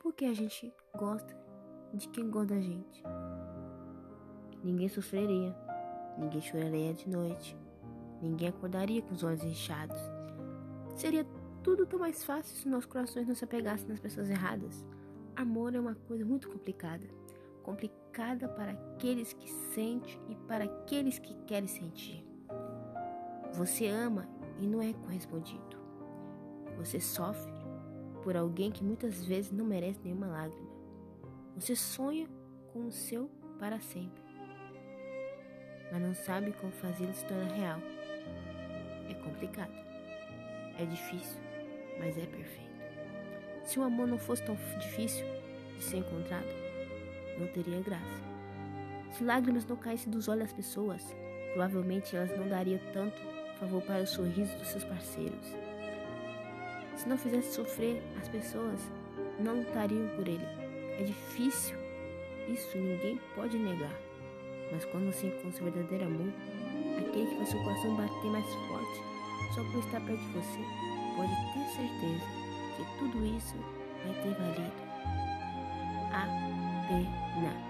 porque a gente gosta de quem gosta da gente. Ninguém sofreria, ninguém choraria de noite, ninguém acordaria com os olhos inchados. Seria tudo tão mais fácil se nossos corações não se apegassem nas pessoas erradas. Amor é uma coisa muito complicada. Complicada para aqueles que sentem e para aqueles que querem sentir. Você ama e não é correspondido. Você sofre por alguém que muitas vezes não merece nenhuma lágrima. Você sonha com o seu para sempre, mas não sabe como fazê-lo se tornar real. É complicado, é difícil, mas é perfeito. Se o amor não fosse tão difícil de ser encontrado, não teria graça. Se lágrimas não caíssem dos olhos das pessoas, provavelmente elas não dariam tanto favor para o sorriso dos seus parceiros. Se não fizesse sofrer as pessoas, não lutariam por ele. É difícil, isso ninguém pode negar. Mas quando você encontra o verdadeiro amor, aquele que faz seu coração bater mais forte, só por estar perto de você, pode ter certeza que tudo isso vai ter valido a pena.